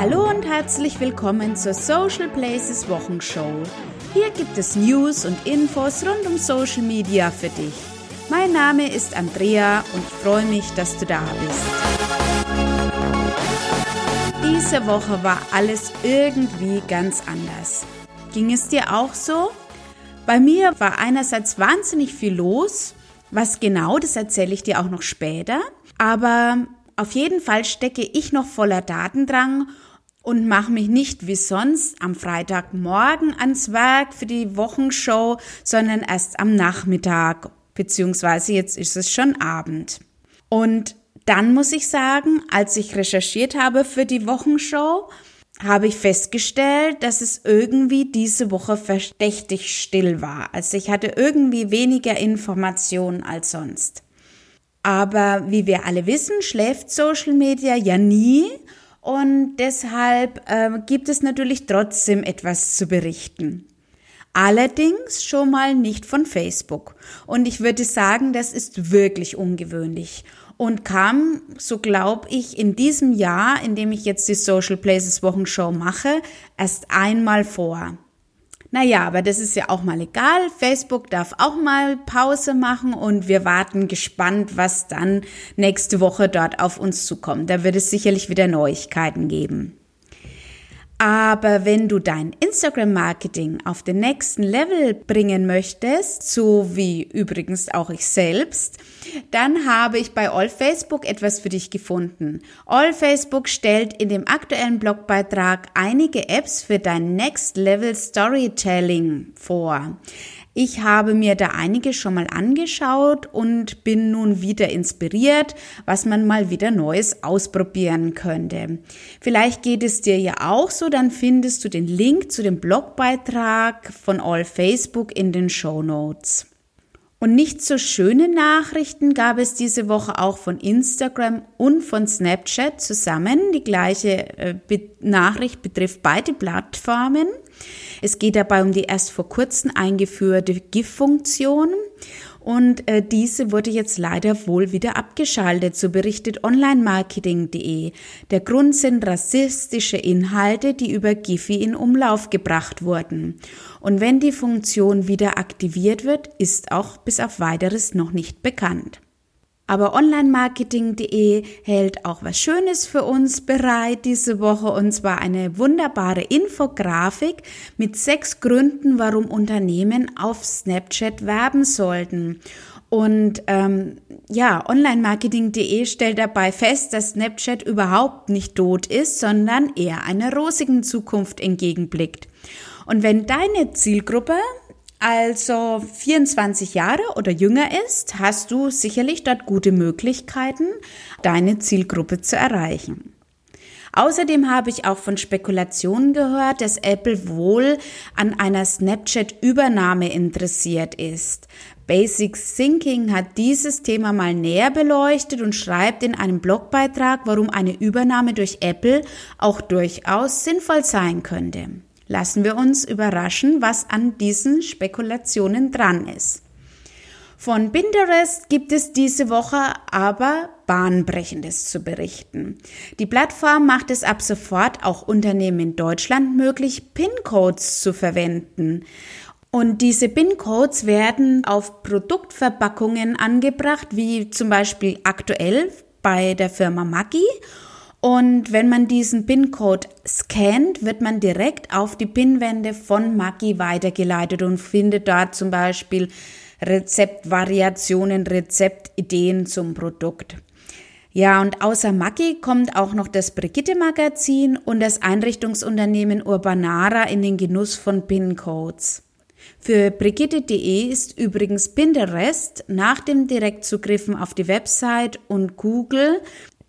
Hallo und herzlich willkommen zur Social Places Wochenshow. Hier gibt es News und Infos rund um Social Media für dich. Mein Name ist Andrea und ich freue mich, dass du da bist. Diese Woche war alles irgendwie ganz anders. Ging es dir auch so? Bei mir war einerseits wahnsinnig viel los. Was genau, das erzähle ich dir auch noch später. Aber auf jeden Fall stecke ich noch voller Datendrang und mache mich nicht wie sonst am Freitagmorgen ans Werk für die Wochenshow, sondern erst am Nachmittag, beziehungsweise jetzt ist es schon Abend. Und dann muss ich sagen, als ich recherchiert habe für die Wochenshow, habe ich festgestellt, dass es irgendwie diese Woche verdächtig still war. Also ich hatte irgendwie weniger Informationen als sonst. Aber wie wir alle wissen, schläft Social Media ja nie und deshalb äh, gibt es natürlich trotzdem etwas zu berichten. Allerdings schon mal nicht von Facebook. Und ich würde sagen, das ist wirklich ungewöhnlich und kam, so glaube ich, in diesem Jahr, in dem ich jetzt die Social Places Wochenshow mache, erst einmal vor. Naja, aber das ist ja auch mal egal. Facebook darf auch mal Pause machen und wir warten gespannt, was dann nächste Woche dort auf uns zukommt. Da wird es sicherlich wieder Neuigkeiten geben. Aber wenn du dein Instagram-Marketing auf den nächsten Level bringen möchtest, so wie übrigens auch ich selbst, dann habe ich bei All Facebook etwas für dich gefunden. All Facebook stellt in dem aktuellen Blogbeitrag einige Apps für dein Next Level Storytelling vor. Ich habe mir da einige schon mal angeschaut und bin nun wieder inspiriert, was man mal wieder Neues ausprobieren könnte. Vielleicht geht es dir ja auch so, dann findest du den Link zu dem Blogbeitrag von All Facebook in den Show Notes. Und nicht so schöne Nachrichten gab es diese Woche auch von Instagram und von Snapchat zusammen. Die gleiche äh, Nachricht betrifft beide Plattformen. Es geht dabei um die erst vor kurzem eingeführte GIF-Funktion und äh, diese wurde jetzt leider wohl wieder abgeschaltet, so berichtet onlinemarketing.de. Der Grund sind rassistische Inhalte, die über Giphy in Umlauf gebracht wurden. Und wenn die Funktion wieder aktiviert wird, ist auch bis auf weiteres noch nicht bekannt. Aber onlinemarketing.de hält auch was Schönes für uns bereit diese Woche und zwar eine wunderbare Infografik mit sechs Gründen, warum Unternehmen auf Snapchat werben sollten. Und ähm, ja, onlinemarketing.de stellt dabei fest, dass Snapchat überhaupt nicht tot ist, sondern eher einer rosigen Zukunft entgegenblickt. Und wenn deine Zielgruppe also 24 Jahre oder jünger ist, hast du sicherlich dort gute Möglichkeiten, deine Zielgruppe zu erreichen. Außerdem habe ich auch von Spekulationen gehört, dass Apple wohl an einer Snapchat-Übernahme interessiert ist. Basic Thinking hat dieses Thema mal näher beleuchtet und schreibt in einem Blogbeitrag, warum eine Übernahme durch Apple auch durchaus sinnvoll sein könnte. Lassen wir uns überraschen, was an diesen Spekulationen dran ist. Von Pinterest gibt es diese Woche aber Bahnbrechendes zu berichten. Die Plattform macht es ab sofort auch Unternehmen in Deutschland möglich, PIN-Codes zu verwenden. Und diese PIN-Codes werden auf Produktverpackungen angebracht, wie zum Beispiel aktuell bei der Firma Maggi und wenn man diesen PIN-Code scannt, wird man direkt auf die PIN-Wände von Maggi weitergeleitet und findet dort zum Beispiel Rezeptvariationen, Rezeptideen zum Produkt. Ja, und außer Maggi kommt auch noch das Brigitte-Magazin und das Einrichtungsunternehmen Urbanara in den Genuss von PIN-Codes. Für Brigitte.de ist übrigens Pinterest nach dem Direktzugriffen auf die Website und Google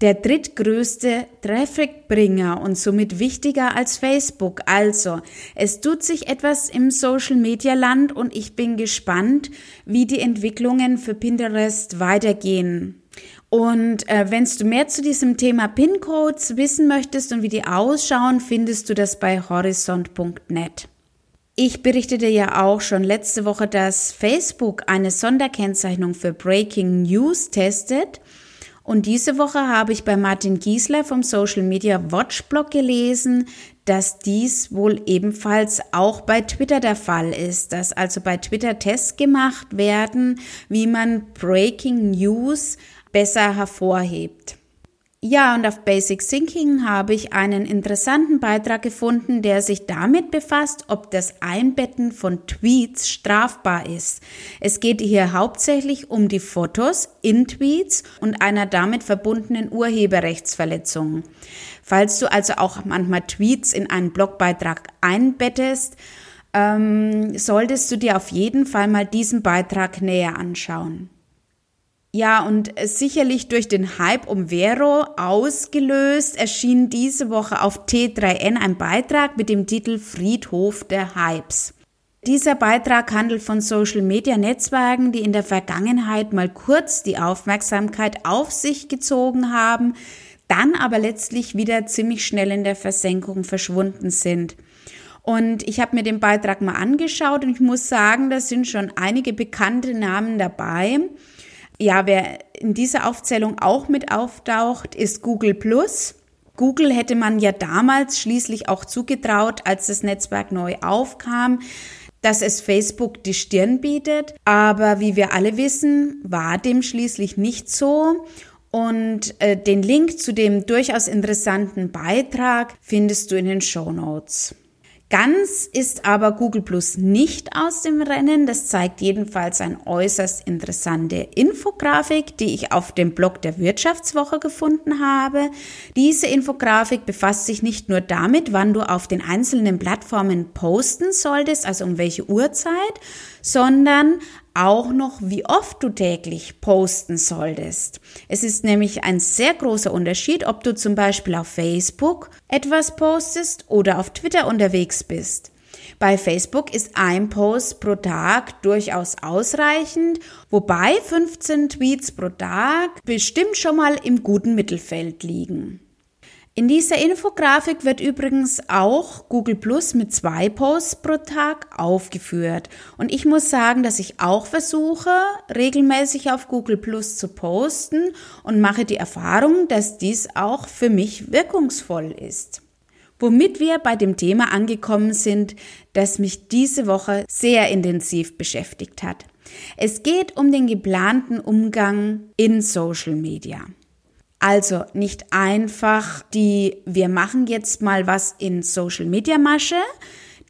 der drittgrößte Trafficbringer und somit wichtiger als Facebook. Also, es tut sich etwas im Social Media Land und ich bin gespannt, wie die Entwicklungen für Pinterest weitergehen. Und äh, wenn du mehr zu diesem Thema PIN-Codes wissen möchtest und wie die ausschauen, findest du das bei horizont.net. Ich berichtete ja auch schon letzte Woche, dass Facebook eine Sonderkennzeichnung für Breaking News testet Und diese Woche habe ich bei Martin Giesler vom Social Media Watch Blog gelesen, dass dies wohl ebenfalls auch bei Twitter der Fall ist, dass also bei Twitter Tests gemacht werden, wie man Breaking News besser hervorhebt. Ja, und auf Basic Thinking habe ich einen interessanten Beitrag gefunden, der sich damit befasst, ob das Einbetten von Tweets strafbar ist. Es geht hier hauptsächlich um die Fotos in Tweets und einer damit verbundenen Urheberrechtsverletzung. Falls du also auch manchmal Tweets in einen Blogbeitrag einbettest, ähm, solltest du dir auf jeden Fall mal diesen Beitrag näher anschauen. Ja, und sicherlich durch den Hype um Vero ausgelöst erschien diese Woche auf T3N ein Beitrag mit dem Titel Friedhof der Hypes. Dieser Beitrag handelt von Social Media Netzwerken, die in der Vergangenheit mal kurz die Aufmerksamkeit auf sich gezogen haben, dann aber letztlich wieder ziemlich schnell in der Versenkung verschwunden sind. Und ich habe mir den Beitrag mal angeschaut und ich muss sagen, da sind schon einige bekannte Namen dabei. Ja, wer in dieser Aufzählung auch mit auftaucht, ist Google Plus. Google hätte man ja damals schließlich auch zugetraut, als das Netzwerk neu aufkam, dass es Facebook die Stirn bietet. Aber wie wir alle wissen, war dem schließlich nicht so. Und äh, den Link zu dem durchaus interessanten Beitrag findest du in den Show Notes. Ganz ist aber Google Plus nicht aus dem Rennen. Das zeigt jedenfalls eine äußerst interessante Infografik, die ich auf dem Blog der Wirtschaftswoche gefunden habe. Diese Infografik befasst sich nicht nur damit, wann du auf den einzelnen Plattformen posten solltest, also um welche Uhrzeit, sondern auch noch, wie oft du täglich posten solltest. Es ist nämlich ein sehr großer Unterschied, ob du zum Beispiel auf Facebook etwas postest oder auf Twitter unterwegs bist. Bei Facebook ist ein Post pro Tag durchaus ausreichend, wobei 15 Tweets pro Tag bestimmt schon mal im guten Mittelfeld liegen. In dieser Infografik wird übrigens auch Google Plus mit zwei Posts pro Tag aufgeführt. Und ich muss sagen, dass ich auch versuche, regelmäßig auf Google Plus zu posten und mache die Erfahrung, dass dies auch für mich wirkungsvoll ist. Womit wir bei dem Thema angekommen sind, das mich diese Woche sehr intensiv beschäftigt hat. Es geht um den geplanten Umgang in Social Media. Also nicht einfach die, wir machen jetzt mal was in Social Media Masche,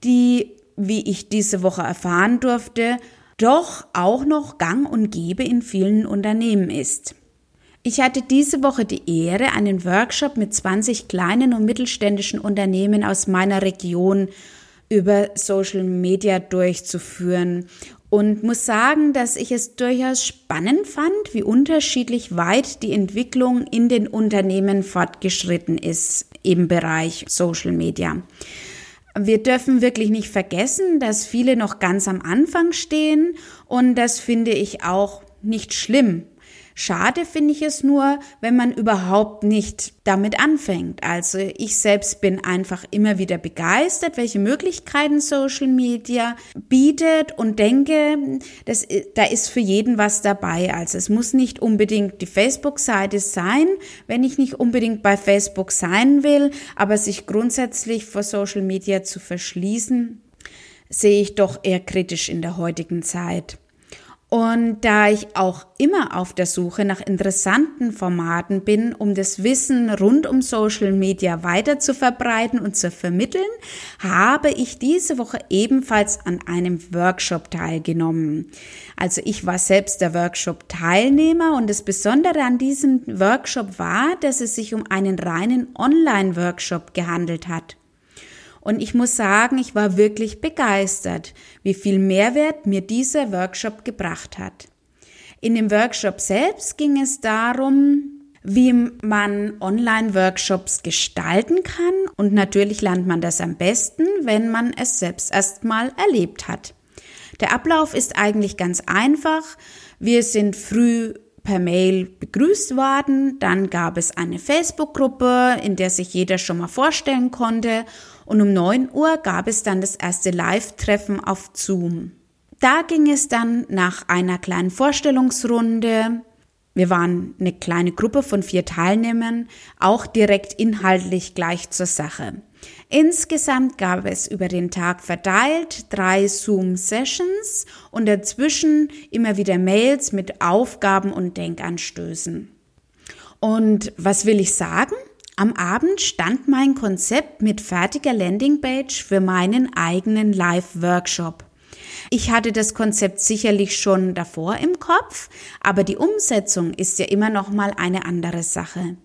die, wie ich diese Woche erfahren durfte, doch auch noch gang und gäbe in vielen Unternehmen ist. Ich hatte diese Woche die Ehre, einen Workshop mit 20 kleinen und mittelständischen Unternehmen aus meiner Region über Social Media durchzuführen und muss sagen, dass ich es durchaus spannend fand, wie unterschiedlich weit die Entwicklung in den Unternehmen fortgeschritten ist im Bereich Social Media. Wir dürfen wirklich nicht vergessen, dass viele noch ganz am Anfang stehen und das finde ich auch nicht schlimm. Schade finde ich es nur, wenn man überhaupt nicht damit anfängt. Also ich selbst bin einfach immer wieder begeistert, welche Möglichkeiten Social Media bietet und denke, dass, da ist für jeden was dabei. Also es muss nicht unbedingt die Facebook-Seite sein, wenn ich nicht unbedingt bei Facebook sein will, aber sich grundsätzlich vor Social Media zu verschließen, sehe ich doch eher kritisch in der heutigen Zeit. Und da ich auch immer auf der Suche nach interessanten Formaten bin, um das Wissen rund um Social Media weiter zu verbreiten und zu vermitteln, habe ich diese Woche ebenfalls an einem Workshop teilgenommen. Also ich war selbst der Workshop-Teilnehmer und das Besondere an diesem Workshop war, dass es sich um einen reinen Online-Workshop gehandelt hat. Und ich muss sagen, ich war wirklich begeistert, wie viel Mehrwert mir dieser Workshop gebracht hat. In dem Workshop selbst ging es darum, wie man Online-Workshops gestalten kann und natürlich lernt man das am besten, wenn man es selbst erstmal erlebt hat. Der Ablauf ist eigentlich ganz einfach. Wir sind früh per Mail begrüßt worden, dann gab es eine Facebook-Gruppe, in der sich jeder schon mal vorstellen konnte und um 9 Uhr gab es dann das erste Live-Treffen auf Zoom. Da ging es dann nach einer kleinen Vorstellungsrunde Wir waren eine kleine Gruppe von vier Teilnehmern, auch direkt inhaltlich gleich zur Sache. Insgesamt gab es über den Tag verteilt drei Zoom-Sessions und dazwischen immer wieder Mails mit Aufgaben und Denkanstößen. Und was will ich sagen? Am Abend stand mein Konzept mit fertiger Landingpage für meinen eigenen Live-Workshop. Ich hatte das Konzept sicherlich schon davor im Kopf, aber die Umsetzung ist ja immer noch mal eine andere Sache.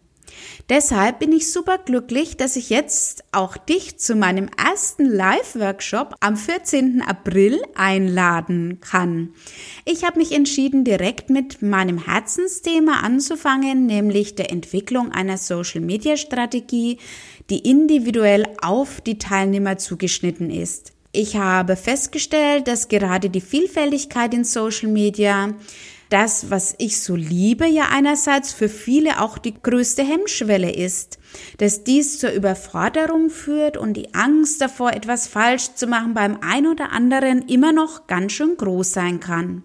Deshalb bin ich super glücklich, dass ich jetzt auch dich zu meinem ersten Live-Workshop am 14. April einladen kann. Ich habe mich entschieden, direkt mit meinem Herzensthema anzufangen, nämlich der Entwicklung einer Social-Media-Strategie, die individuell auf die Teilnehmer zugeschnitten ist. Ich habe festgestellt, dass gerade die Vielfältigkeit in Social Media das, was ich so liebe, ja einerseits für viele auch die größte Hemmschwelle ist, dass dies zur Überforderung führt und die Angst davor, etwas falsch zu machen, beim ein oder anderen immer noch ganz schön groß sein kann.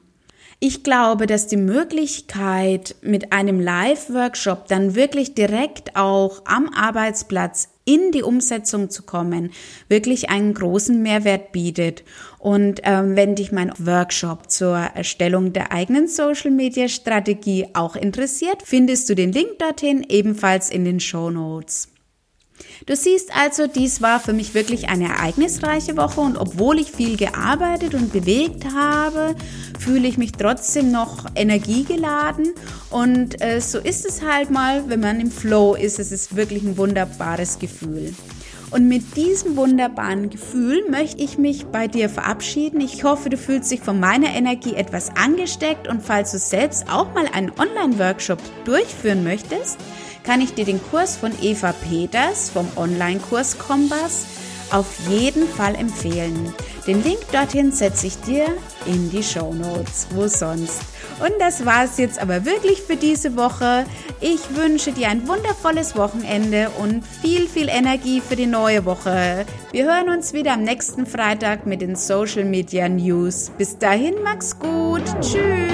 Ich glaube, dass die Möglichkeit, mit einem Live-Workshop dann wirklich direkt auch am Arbeitsplatz in die Umsetzung zu kommen, wirklich einen großen Mehrwert bietet. Und ähm, wenn dich mein Workshop zur Erstellung der eigenen Social-Media-Strategie auch interessiert, findest du den Link dorthin ebenfalls in den Show Notes. Du siehst also, dies war für mich wirklich eine ereignisreiche Woche und obwohl ich viel gearbeitet und bewegt habe, fühle ich mich trotzdem noch energiegeladen und äh, so ist es halt mal, wenn man im Flow ist, es ist wirklich ein wunderbares Gefühl. Und mit diesem wunderbaren Gefühl möchte ich mich bei dir verabschieden. Ich hoffe, du fühlst dich von meiner Energie etwas angesteckt und falls du selbst auch mal einen Online-Workshop durchführen möchtest, kann ich dir den Kurs von Eva Peters vom Online-Kurs Kompass auf jeden Fall empfehlen. Den Link dorthin setze ich dir in die Show Notes, wo sonst. Und das war es jetzt aber wirklich für diese Woche. Ich wünsche dir ein wundervolles Wochenende und viel, viel Energie für die neue Woche. Wir hören uns wieder am nächsten Freitag mit den Social Media News. Bis dahin, mach's gut. Tschüss.